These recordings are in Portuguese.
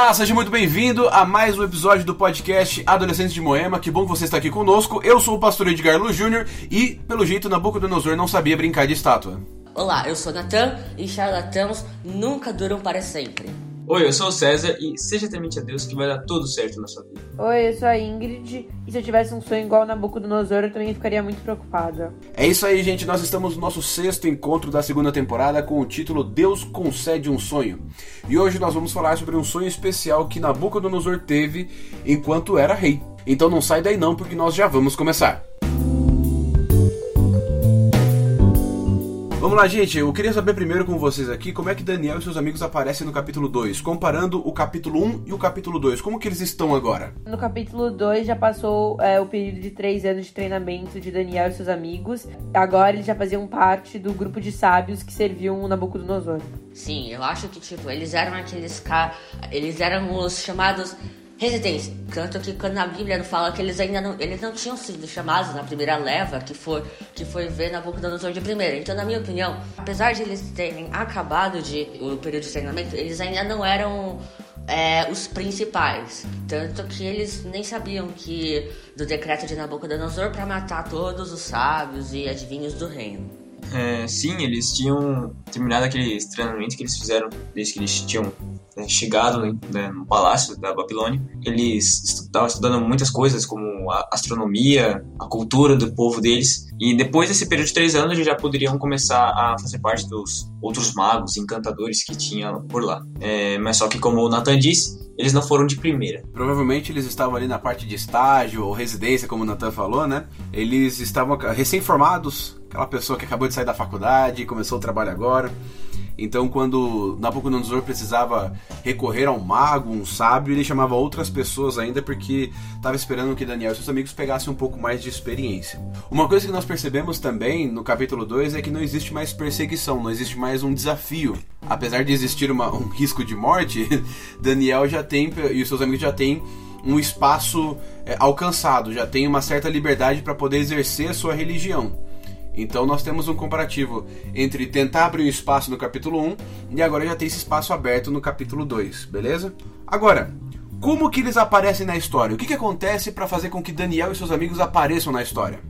Olá, seja muito bem-vindo a mais um episódio do podcast Adolescentes de Moema. Que bom que você está aqui conosco. Eu sou o pastor Edgar Lu Jr. e, pelo jeito, Nabucodonosor não sabia brincar de estátua. Olá, eu sou Natan e charlatãos nunca duram para sempre. Oi, eu sou o César e seja temente a Deus que vai dar tudo certo na sua vida. Oi, eu sou a Ingrid e se eu tivesse um sonho igual o Nabucodonosor eu também ficaria muito preocupada. É isso aí, gente. Nós estamos no nosso sexto encontro da segunda temporada com o título Deus concede um sonho. E hoje nós vamos falar sobre um sonho especial que Nabucodonosor teve enquanto era rei. Então não sai daí não, porque nós já vamos começar. Vamos lá, gente. Eu queria saber primeiro com vocês aqui como é que Daniel e seus amigos aparecem no capítulo 2, comparando o capítulo 1 e o capítulo 2. Como que eles estão agora? No capítulo 2 já passou é, o período de três anos de treinamento de Daniel e seus amigos. Agora eles já faziam parte do grupo de sábios que serviam o Nabucodonosor. Sim, eu acho que tipo, eles eram aqueles caras. Eles eram os chamados residentes. Tanto que quando na Bíblia fala que eles ainda não, eles não tinham sido chamados na primeira leva, que foi, que foi ver Nabucodonosor de primeira. Então, na minha opinião, apesar de eles terem acabado de o período de treinamento, eles ainda não eram é, os principais. Tanto que eles nem sabiam que do decreto de Nabucodonosor para matar todos os sábios e adivinhos do reino. É, sim, eles tinham terminado aquele treinamento que eles fizeram desde que eles tinham né, chegado né, no palácio da Babilônia. Eles estavam estudando muitas coisas, como a astronomia, a cultura do povo deles. E depois desse período de três anos, eles já poderiam começar a fazer parte dos outros magos, encantadores que tinha por lá. É, mas só que, como o Nathan disse, eles não foram de primeira. Provavelmente eles estavam ali na parte de estágio ou residência, como o Nathan falou, né? Eles estavam recém-formados, aquela pessoa que acabou de sair da faculdade, começou o trabalho agora. Então, quando Nabucodonosor precisava recorrer a um mago, um sábio, ele chamava outras pessoas ainda porque estava esperando que Daniel e seus amigos pegassem um pouco mais de experiência. Uma coisa que nós percebemos também no capítulo 2 é que não existe mais perseguição, não existe mais um desafio. Apesar de existir uma, um risco de morte, Daniel já tem e os seus amigos já têm um espaço é, alcançado, já tem uma certa liberdade para poder exercer a sua religião. Então nós temos um comparativo entre tentar abrir um espaço no capítulo 1 e agora já tem esse espaço aberto no capítulo 2, beleza? Agora, como que eles aparecem na história? O que, que acontece para fazer com que Daniel e seus amigos apareçam na história?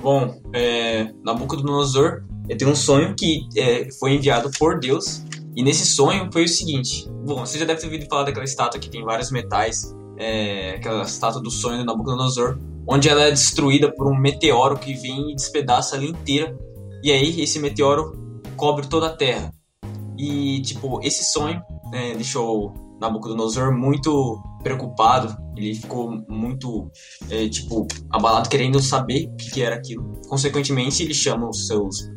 Bom, é, Nabucodonosor tem um sonho que é, foi enviado por Deus e nesse sonho foi o seguinte. Bom, você já deve ter ouvido falar daquela estátua que tem vários metais, é, aquela estátua do sonho do Nabucodonosor onde ela é destruída por um meteoro que vem e despedaça ela inteira. E aí esse meteoro cobre toda a Terra. E tipo, esse sonho né, deixou Nabucodonosor muito preocupado. Ele ficou muito, é, tipo, abalado, querendo saber o que, era aquilo. Consequentemente, ele chama os seus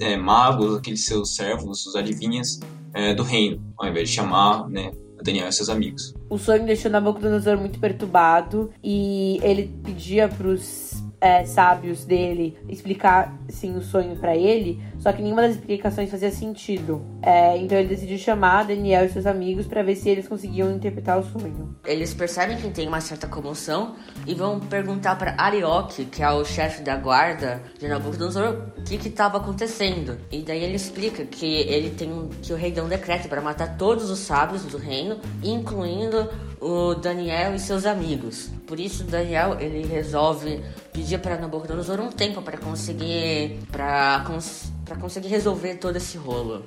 é, magos, aqueles seus servos, os adivinhas é, do reino, ao invés de chamar, né, Daniel e seus amigos. O sonho deixou Nabucodonosor muito perturbado e ele pedia para os é, sábios dele explicar sim o sonho para ele, só que nenhuma das explicações fazia sentido. É, então ele decidiu chamar Daniel e seus amigos para ver se eles conseguiam interpretar o sonho. Eles percebem que tem uma certa comoção e vão perguntar para Arioque, que é o chefe da guarda de Nabucodonosor, o que estava acontecendo. E daí ele explica que ele tem que o rei deu um decreto para matar todos os sábios do reino, incluindo o Daniel e seus amigos. Por isso Daniel ele resolve pedir para Nabucodonosor um tempo para conseguir para cons conseguir resolver todo esse rolo.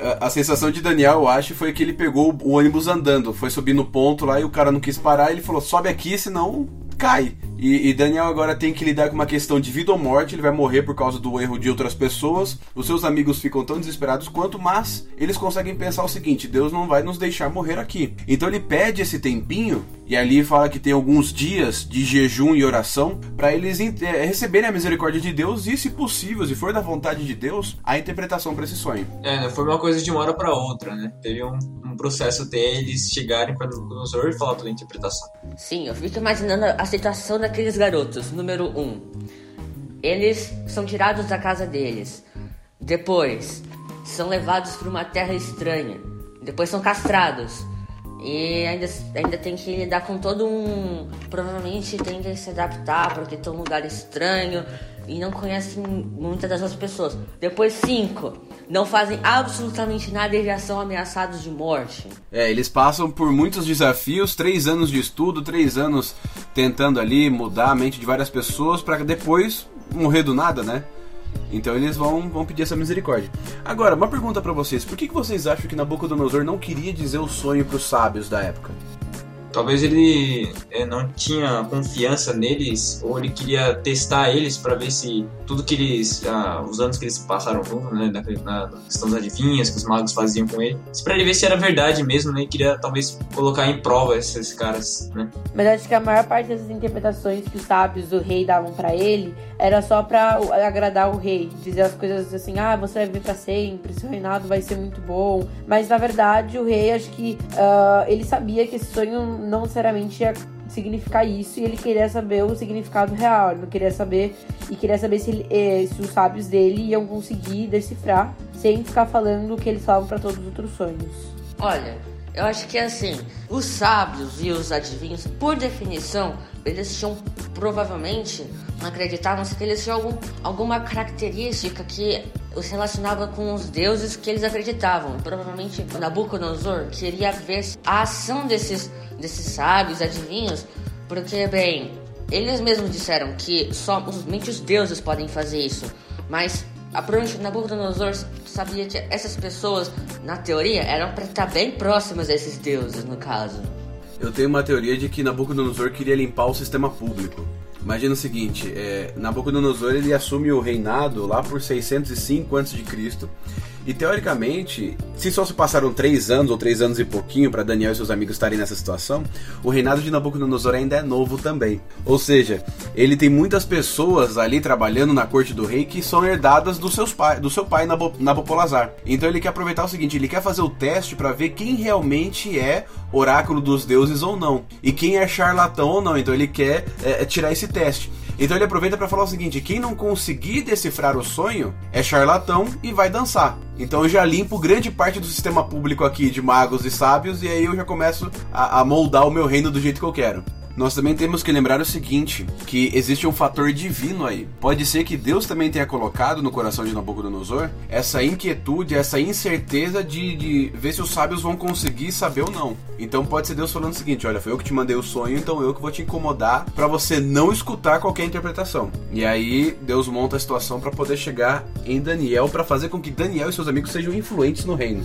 A, a, sensação de Daniel, eu acho, foi que ele pegou o ônibus andando, foi subir no ponto lá e o cara não quis parar, ele falou: "Sobe aqui, senão cai". E, e, Daniel agora tem que lidar com uma questão de vida ou morte. Ele vai morrer por causa do erro de outras pessoas. Os seus amigos ficam tão desesperados quanto, mas eles conseguem pensar o seguinte: Deus não vai nos deixar morrer aqui. Então ele pede esse tempinho e ali fala que tem alguns dias de jejum e oração para eles é, receberem a misericórdia de Deus e, se possível, se for da vontade de Deus, a interpretação para esse sonho. É, não foi uma coisa de uma hora para outra, né? Teve um, um processo até eles chegarem para o e falar toda a interpretação. Sim, eu fico imaginando a situação daqueles garotos. Número 1. Um, eles são tirados da casa deles. Depois, são levados para uma terra estranha. Depois são castrados. E ainda, ainda tem que lidar com todo um. Provavelmente tem que se adaptar porque estão um lugar estranho e não conhecem muitas das outras pessoas. Depois, cinco. não fazem absolutamente nada e já são ameaçados de morte. É, eles passam por muitos desafios, três anos de estudo, três anos tentando ali mudar a mente de várias pessoas para depois morrer do nada, né? Então eles vão, vão pedir essa misericórdia. Agora, uma pergunta para vocês: por que, que vocês acham que Nabucodonosor não queria dizer o sonho para os sábios da época? Talvez ele é, não tinha confiança neles, ou ele queria testar eles para ver se tudo que eles. Ah, os anos que eles passaram juntos, né, na, na, questão das adivinhas que os magos faziam com ele, para ele ver se era verdade mesmo, né, e queria talvez colocar em prova esses caras, né. Mas acho que a maior parte dessas interpretações que os sábios do rei davam para ele era só para agradar o rei, dizer as coisas assim: ah, você vai viver para sempre, seu reinado vai ser muito bom. Mas na verdade, o rei, acho que uh, ele sabia que esse sonho não necessariamente ia significar isso e ele queria saber o significado real. Ele não queria saber e queria saber se, ele, eh, se os sábios dele iam conseguir decifrar sem ficar falando o que eles falam para todos os outros sonhos. Olha, eu acho que assim, os sábios e os adivinhos, por definição, eles tinham provavelmente acreditavam que eles tinham algum, alguma característica que os relacionava com os deuses que eles acreditavam. Provavelmente Nabucodonosor queria ver a ação desses, desses sábios, adivinhos, porque, bem, eles mesmos disseram que somente os deuses podem fazer isso, mas a provavelmente Nabucodonosor sabia que essas pessoas, na teoria, eram para estar bem próximas desses deuses, no caso. Eu tenho uma teoria de que Nabucodonosor queria limpar o sistema público. Imagina o seguinte, é, Nabucodonosor ele assume o reinado lá por 605 a.C. E teoricamente, se só se passaram três anos ou três anos e pouquinho para Daniel e seus amigos estarem nessa situação, o reinado de Nabucodonosor ainda é novo também. Ou seja, ele tem muitas pessoas ali trabalhando na corte do rei que são herdadas do, seus pai, do seu pai Nabopolazar. Então ele quer aproveitar o seguinte: ele quer fazer o teste para ver quem realmente é oráculo dos deuses ou não, e quem é charlatão ou não. Então ele quer é, é tirar esse teste. Então ele aproveita para falar o seguinte: quem não conseguir decifrar o sonho é charlatão e vai dançar. Então eu já limpo grande parte do sistema público aqui de magos e sábios e aí eu já começo a, a moldar o meu reino do jeito que eu quero. Nós também temos que lembrar o seguinte, que existe um fator divino aí. Pode ser que Deus também tenha colocado no coração de Nabucodonosor essa inquietude, essa incerteza de, de ver se os sábios vão conseguir saber ou não. Então pode ser Deus falando o seguinte, olha, foi eu que te mandei o sonho, então eu que vou te incomodar para você não escutar qualquer interpretação. E aí Deus monta a situação para poder chegar em Daniel para fazer com que Daniel e seus amigos sejam influentes no reino.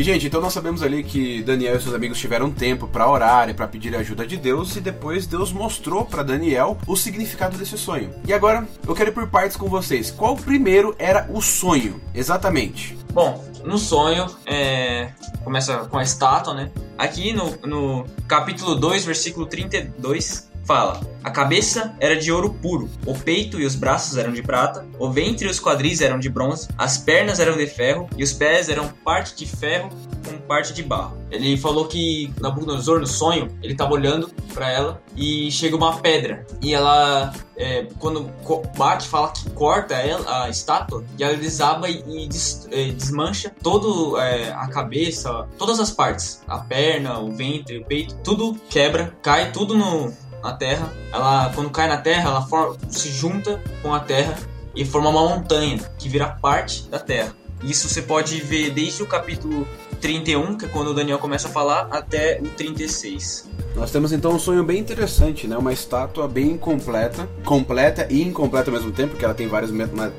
E, gente, então nós sabemos ali que Daniel e seus amigos tiveram tempo para orar e para pedir a ajuda de Deus, e depois Deus mostrou para Daniel o significado desse sonho. E agora eu quero ir por partes com vocês. Qual primeiro era o sonho, exatamente? Bom, no sonho, é... começa com a estátua, né? Aqui no, no capítulo 2, versículo 32, fala: A cabeça era de ouro puro, o peito e os braços eram de prata, o ventre e os quadris eram de bronze, as pernas eram de ferro e os pés eram parte de ferro com parte de barro. Ele falou que Nabucodonosor, no sonho, ele estava olhando para ela e chega uma pedra e ela, é, quando bate, fala que corta ela, a estátua e ela desaba e, des, é, desmancha todo é, a cabeça, todas as partes, a perna, o ventre, o peito, tudo quebra, cai tudo no na Terra. Ela, quando cai na Terra, ela for, se junta com a Terra e forma uma montanha que vira parte da Terra. Isso você pode ver desde o capítulo 31, que é quando o Daniel começa a falar, até o 36. Nós temos então um sonho bem interessante, né? Uma estátua bem completa, completa e incompleta ao mesmo tempo, porque ela tem vários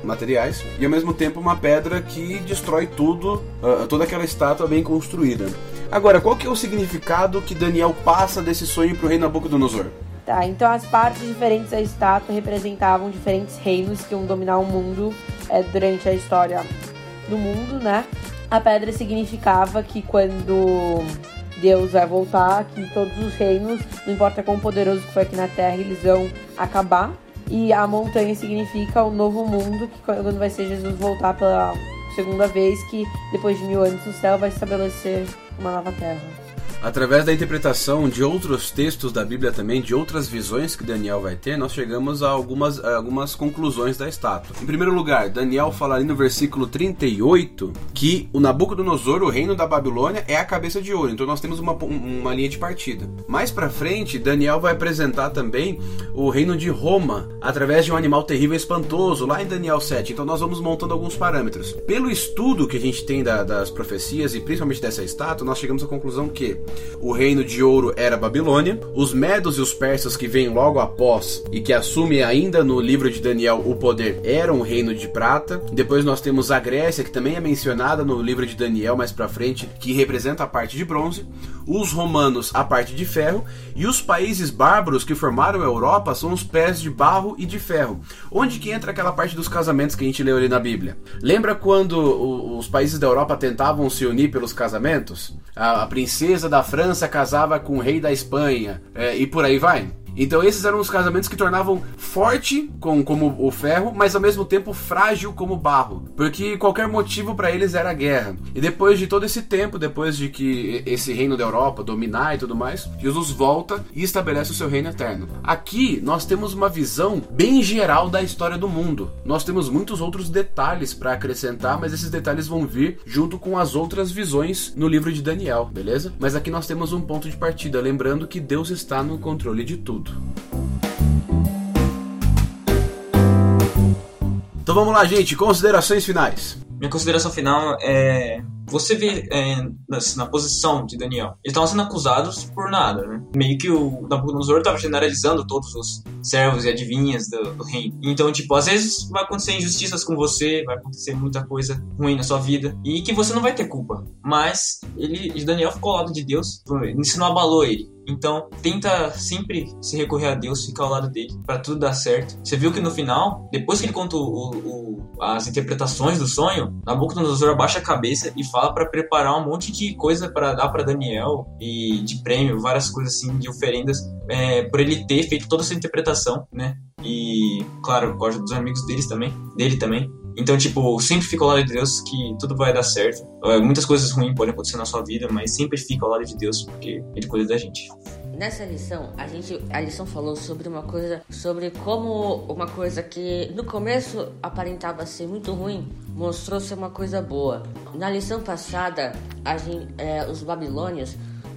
materiais, e ao mesmo tempo uma pedra que destrói tudo, uh, toda aquela estátua bem construída. Agora, qual que é o significado que Daniel passa desse sonho para o rei Nabucodonosor? Tá, então as partes diferentes da estátua representavam diferentes reinos que iam dominar o mundo é, durante a história do mundo, né? A pedra significava que quando Deus vai voltar, que todos os reinos, não importa quão poderoso que foi aqui na Terra, eles vão acabar. E a montanha significa o novo mundo, que quando vai ser Jesus voltar pela segunda vez, que depois de mil anos o céu vai estabelecer uma nova terra. Através da interpretação de outros textos da Bíblia também, de outras visões que Daniel vai ter, nós chegamos a algumas, a algumas conclusões da estátua. Em primeiro lugar, Daniel fala ali no versículo 38 que o Nabucodonosor, o reino da Babilônia, é a cabeça de ouro. Então nós temos uma, uma linha de partida. Mais para frente, Daniel vai apresentar também o reino de Roma através de um animal terrível e espantoso, lá em Daniel 7. Então nós vamos montando alguns parâmetros. Pelo estudo que a gente tem da, das profecias e principalmente dessa estátua, nós chegamos à conclusão que o reino de ouro era Babilônia, os medos e os persas que vêm logo após e que assumem ainda no livro de Daniel o poder eram o reino de prata. Depois nós temos a Grécia, que também é mencionada no livro de Daniel mais para frente, que representa a parte de bronze, os romanos a parte de ferro e os países bárbaros que formaram a Europa são os pés de barro e de ferro. Onde que entra aquela parte dos casamentos que a gente leu ali na Bíblia? Lembra quando os países da Europa tentavam se unir pelos casamentos? A, a princesa da França casava com o rei da Espanha é, e por aí vai. Então esses eram os casamentos que tornavam forte com, como o ferro, mas ao mesmo tempo frágil como barro, porque qualquer motivo para eles era a guerra. E depois de todo esse tempo, depois de que esse reino da Europa dominar e tudo mais, Jesus volta e estabelece o seu reino eterno. Aqui nós temos uma visão bem geral da história do mundo. Nós temos muitos outros detalhes para acrescentar, mas esses detalhes vão vir junto com as outras visões no livro de Daniel, beleza? Mas aqui nós temos um ponto de partida, lembrando que Deus está no controle de tudo tudo. Então vamos lá, gente, considerações finais. Minha consideração final é. Você vê é, na, posição de Daniel. Eles estavam sendo acusados por nada, né? Meio que o Nabucodonosor estava generalizando todos os servos e adivinhas do, do, reino. Então, tipo, às vezes vai acontecer injustiças com você, vai acontecer muita coisa ruim na sua vida e que você não vai ter culpa. Mas ele, Daniel ficou ao lado de Deus, isso não abalou ele. Então, tenta sempre se recorrer a Deus, ficar ao lado dele, para tudo dar certo. Você viu que no final, depois que ele conta o, o, as interpretações do sonho, Nabucodonosor abaixa a cabeça e fala para preparar um monte de coisa para dar para Daniel e de prêmio, várias coisas assim, de oferendas, é, por ele ter feito toda essa interpretação, né? E, claro, gosto dos amigos deles também, dele também. Então, tipo, sempre fica ao lado de Deus que tudo vai dar certo. É, muitas coisas ruins podem acontecer na sua vida, mas sempre fica ao lado de Deus porque Ele cuida da gente. Nessa lição, a gente, a lição falou sobre uma coisa, sobre como uma coisa que no começo aparentava ser muito ruim, mostrou ser uma coisa boa. Na lição passada, gente, é, os babilônios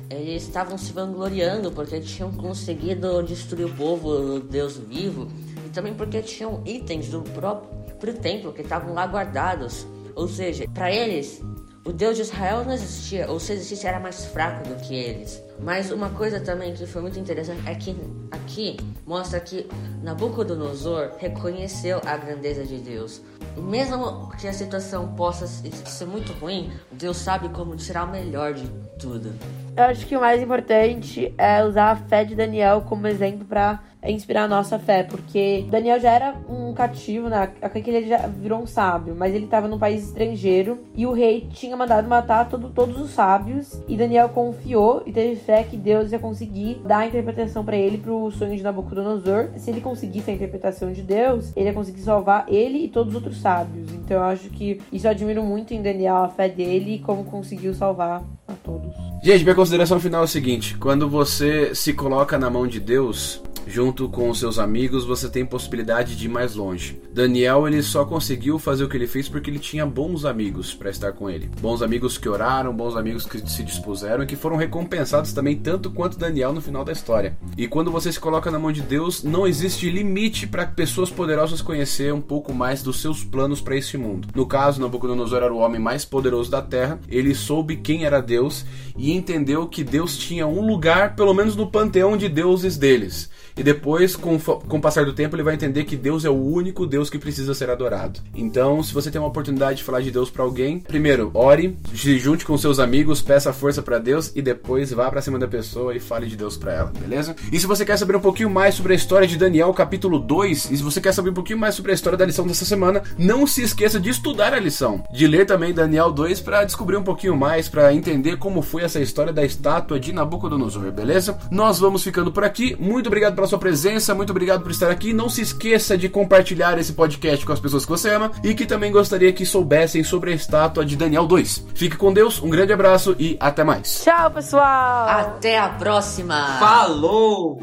eles estavam se vangloriando porque tinham conseguido destruir o povo, o Deus vivo, e também porque tinham itens do próprio para o templo que estavam lá guardados. Ou seja, para eles, o Deus de Israel não existia, ou se existisse era mais fraco do que eles. Mas uma coisa também que foi muito interessante é que aqui mostra que Nabucodonosor reconheceu a grandeza de Deus. Mesmo que a situação possa ser muito ruim, Deus sabe como tirar o melhor de tudo. Eu acho que o mais importante é usar a fé de Daniel como exemplo para inspirar a nossa fé, porque Daniel já era um cativo, né? Aqui ele já virou um sábio, mas ele estava num país estrangeiro e o rei tinha mandado matar todo, todos os sábios e Daniel confiou e teve fé que Deus ia conseguir dar a interpretação para ele pro sonho de Nabucodonosor. Se ele conseguisse a interpretação de Deus, ele ia conseguir salvar ele e todos os outros sábios. Então eu acho que isso eu admiro muito em Daniel, a fé dele e como conseguiu salvar a todos. Gente, minha consideração final é o seguinte: quando você se coloca na mão de Deus, junto com seus amigos, você tem possibilidade de ir mais longe. Daniel ele só conseguiu fazer o que ele fez porque ele tinha bons amigos para estar com ele. Bons amigos que oraram, bons amigos que se dispuseram e que foram recompensados também tanto quanto Daniel no final da história. E quando você se coloca na mão de Deus, não existe limite para pessoas poderosas conhecer um pouco mais dos seus planos para esse mundo. No caso, Nabucodonosor era o homem mais poderoso da terra, ele soube quem era Deus e entendeu que Deus tinha um lugar, pelo menos no panteão de deuses deles. E depois, com, com o passar do tempo, ele vai entender que Deus é o único Deus que precisa ser adorado. Então, se você tem uma oportunidade de falar de Deus para alguém, primeiro, ore, se junte com seus amigos, peça força para Deus e depois vá para cima da pessoa e fale de Deus para ela, beleza? E se você quer saber um pouquinho mais sobre a história de Daniel, capítulo 2, e se você quer saber um pouquinho mais sobre a história da lição dessa semana, não se esqueça de estudar a lição, de ler também Daniel 2 para descobrir um pouquinho mais, para entender como foi essa história da estátua de Nabucodonosor, beleza? Nós vamos ficando por aqui. Muito obrigado pela pela sua presença, muito obrigado por estar aqui. Não se esqueça de compartilhar esse podcast com as pessoas que você ama e que também gostaria que soubessem sobre a estátua de Daniel 2. Fique com Deus, um grande abraço e até mais. Tchau, pessoal! Até a próxima! Falou!